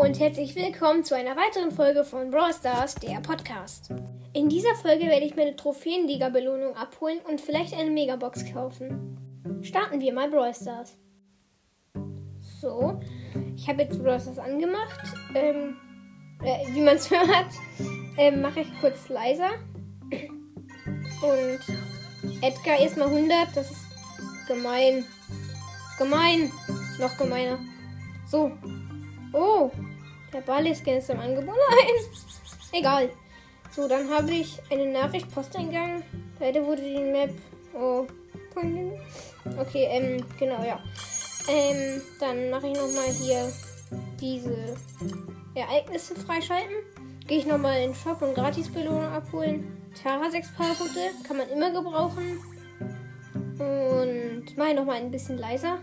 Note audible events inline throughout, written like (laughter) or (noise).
Und herzlich willkommen zu einer weiteren Folge von Brawl Stars, der Podcast. In dieser Folge werde ich meine Trophäenliga-Belohnung abholen und vielleicht eine Megabox kaufen. Starten wir mal Brawl Stars. So, ich habe jetzt Brawl Stars angemacht. Ähm, äh, wie man es (laughs) hört, ähm, mache ich kurz leiser. Und Edgar erstmal 100, das ist gemein. Gemein. Noch gemeiner. So. Oh. Der Ball-Scan ist im Angebot. Nein. Egal. So, dann habe ich eine Nachricht, Posteingang. Leider wurde die Map. Oh. Okay, ähm, genau, ja. Ähm, dann mache ich nochmal hier diese Ereignisse freischalten. Gehe ich nochmal in den Shop und Gratisbelohnung abholen. Tara 6 Powerpunkte kann man immer gebrauchen. Und mache nochmal ein bisschen leiser.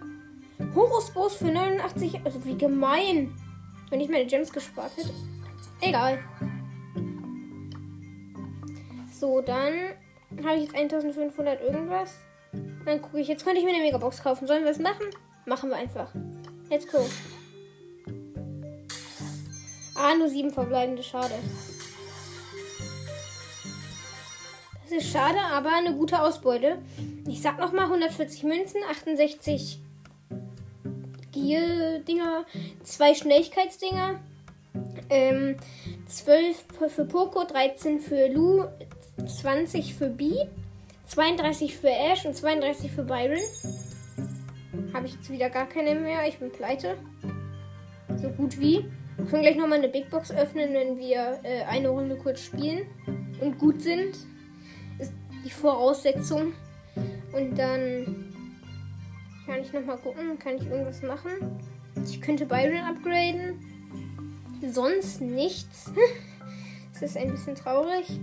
Horusbos für 89. Also wie gemein. Wenn ich meine Gems gespart hätte. Egal. So, dann habe ich jetzt 1500 irgendwas. Dann gucke ich. Jetzt könnte ich mir eine Megabox kaufen. Sollen wir es machen? Machen wir einfach. Let's go. Ah, nur sieben verbleibende. Schade. Das ist schade, aber eine gute Ausbeute. Ich sag nochmal 140 Münzen, 68 Gier-Dinger, zwei Schnelligkeitsdinger, ähm, 12 für Poco, 13 für Lu, 20 für B, 32 für Ash und 32 für Byron. Habe ich jetzt wieder gar keine mehr. Ich bin pleite. So gut wie. Wir können gleich nochmal eine Big Box öffnen, wenn wir äh, eine Runde kurz spielen und gut sind die Voraussetzung. Und dann kann ich nochmal gucken, kann ich irgendwas machen. Ich könnte Byron upgraden. Sonst nichts. (laughs) das ist ein bisschen traurig.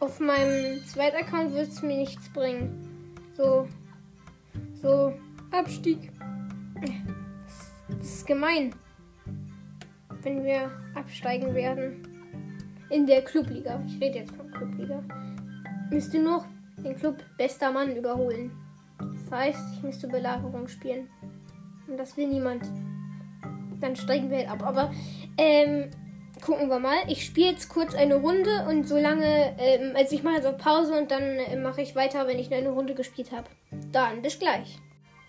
Auf meinem zweiten Account wird es mir nichts bringen. So. So. Abstieg. Das, ist gemein. Wenn wir absteigen werden. In der Clubliga. Ich rede jetzt von Clubliga müsste nur den Club bester Mann überholen. Das heißt, ich müsste Belagerung spielen. Und das will niemand. Dann steigen wir halt ab. Aber ähm, gucken wir mal. Ich spiele jetzt kurz eine Runde und solange, ähm, also ich mache jetzt auch Pause und dann äh, mache ich weiter, wenn ich eine Runde gespielt habe. Dann bis gleich.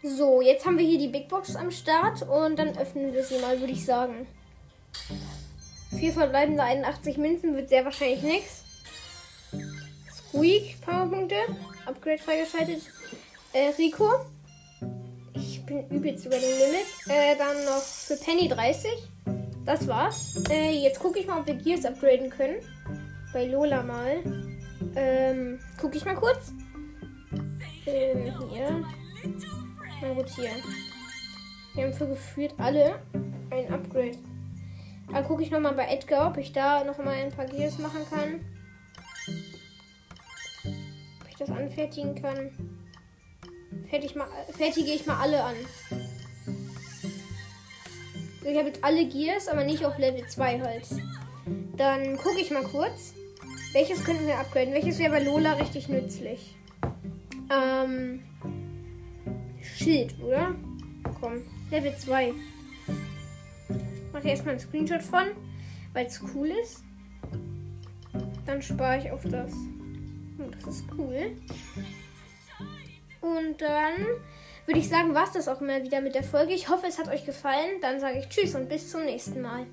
So, jetzt haben wir hier die Big Box am Start und dann öffnen wir sie mal, würde ich sagen. Vier verbleibende 81 Münzen wird sehr wahrscheinlich nichts. Weak Powerpunkte. Upgrade freigeschaltet. Äh, Rico. Ich bin übelst über dem Limit. Äh, dann noch für Penny 30. Das war's. Äh, jetzt gucke ich mal, ob wir Gears upgraden können. Bei Lola mal. Ähm, gucke ich mal kurz. Ähm, hier. Na gut, hier. Wir haben für gefühlt alle ein Upgrade. Dann gucke ich nochmal bei Edgar, ob ich da nochmal ein paar Gears machen kann das anfertigen kann, fertig mal, fertige ich mal alle an. Ich habe jetzt alle Gears, aber nicht auf Level 2 halt. Dann gucke ich mal kurz. Welches könnten wir upgraden? Welches wäre bei Lola richtig nützlich? Ähm. Schild, oder? Komm, Level 2. Mache ich erstmal einen Screenshot von, weil es cool ist. Dann spare ich auf das. Oh, das ist cool. Und dann würde ich sagen, war es das auch mal wieder mit der Folge. Ich hoffe, es hat euch gefallen. Dann sage ich Tschüss und bis zum nächsten Mal.